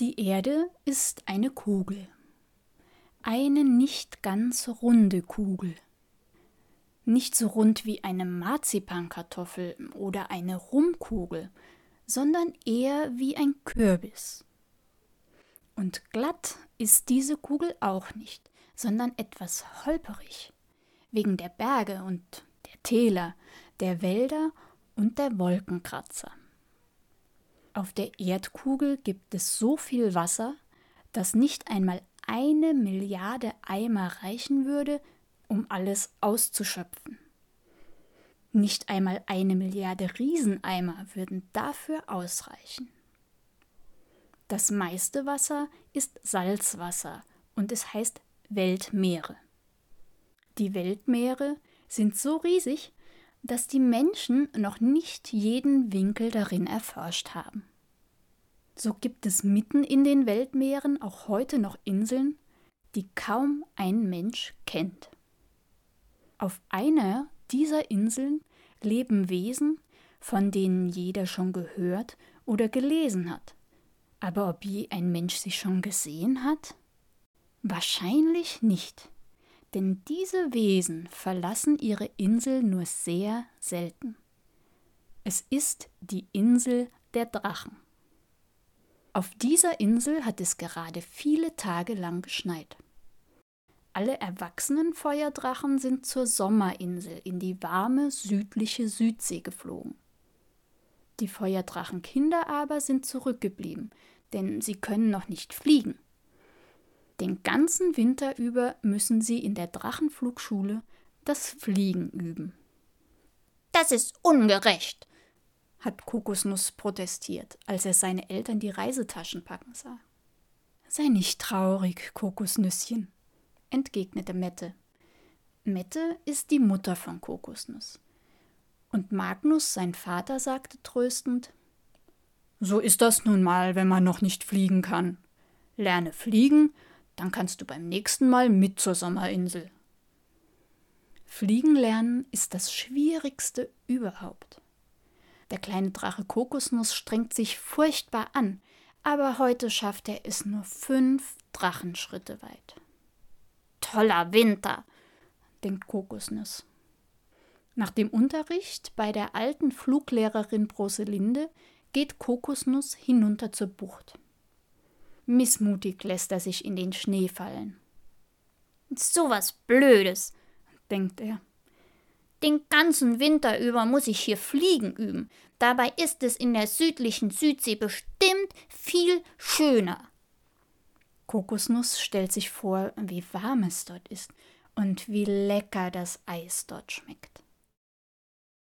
Die Erde ist eine Kugel. Eine nicht ganz runde Kugel. Nicht so rund wie eine Marzipankartoffel oder eine Rumkugel, sondern eher wie ein Kürbis. Und glatt ist diese Kugel auch nicht, sondern etwas holperig, wegen der Berge und der Täler, der Wälder und der Wolkenkratzer. Auf der Erdkugel gibt es so viel Wasser, dass nicht einmal eine Milliarde Eimer reichen würde, um alles auszuschöpfen. Nicht einmal eine Milliarde Rieseneimer würden dafür ausreichen. Das meiste Wasser ist Salzwasser und es heißt Weltmeere. Die Weltmeere sind so riesig, dass die Menschen noch nicht jeden Winkel darin erforscht haben. So gibt es mitten in den Weltmeeren auch heute noch Inseln, die kaum ein Mensch kennt. Auf einer dieser Inseln leben Wesen, von denen jeder schon gehört oder gelesen hat. Aber ob je ein Mensch sie schon gesehen hat? Wahrscheinlich nicht denn diese Wesen verlassen ihre Insel nur sehr selten. Es ist die Insel der Drachen. Auf dieser Insel hat es gerade viele Tage lang geschneit. Alle erwachsenen Feuerdrachen sind zur Sommerinsel in die warme südliche Südsee geflogen. Die Feuerdrachenkinder aber sind zurückgeblieben, denn sie können noch nicht fliegen. Den ganzen Winter über müssen sie in der Drachenflugschule das Fliegen üben. Das ist ungerecht, hat Kokosnuss protestiert, als er seine Eltern die Reisetaschen packen sah. Sei nicht traurig, Kokosnüsschen, entgegnete Mette. Mette ist die Mutter von Kokosnuss. Und Magnus, sein Vater, sagte tröstend: So ist das nun mal, wenn man noch nicht fliegen kann. Lerne fliegen dann kannst du beim nächsten Mal mit zur Sommerinsel. Fliegen lernen ist das Schwierigste überhaupt. Der kleine Drache Kokosnuss strengt sich furchtbar an, aber heute schafft er es nur fünf Drachenschritte weit. Toller Winter, denkt Kokosnuss. Nach dem Unterricht bei der alten Fluglehrerin Broselinde geht Kokosnuss hinunter zur Bucht. Missmutig lässt er sich in den Schnee fallen. So was Blödes, denkt er. Den ganzen Winter über muss ich hier Fliegen üben. Dabei ist es in der südlichen Südsee bestimmt viel schöner. Kokosnuss stellt sich vor, wie warm es dort ist und wie lecker das Eis dort schmeckt.